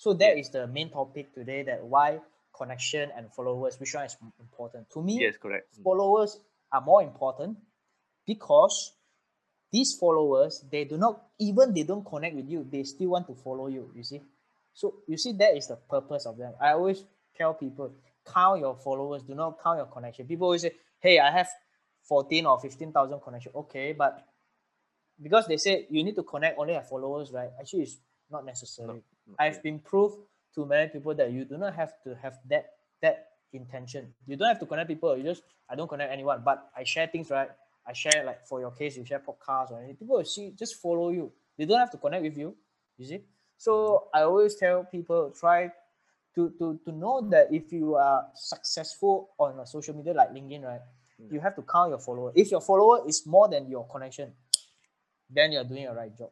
So that is the main topic today. That why connection and followers, which one is important? To me, Yes, correct. Mm. followers are more important because these followers they do not even they don't connect with you they still want to follow you you see so you see that is the purpose of them i always tell people count your followers do not count your connection people always say hey i have 14 or 15000 connection okay but because they say you need to connect only have followers right actually it's not necessary No, no, i've been proved to many people that you do not have to have that that intention you don't have to connect people you just i don't connect anyone but i share things right I share like for your case, you share podcasts or anything. People will see just follow you. They don't have to connect with you. You see. So mm-hmm. I always tell people try to to to know that if you are successful on a social media like LinkedIn, right, mm. you have to count your follower. If your follower is more than your connection, then you're doing a right job.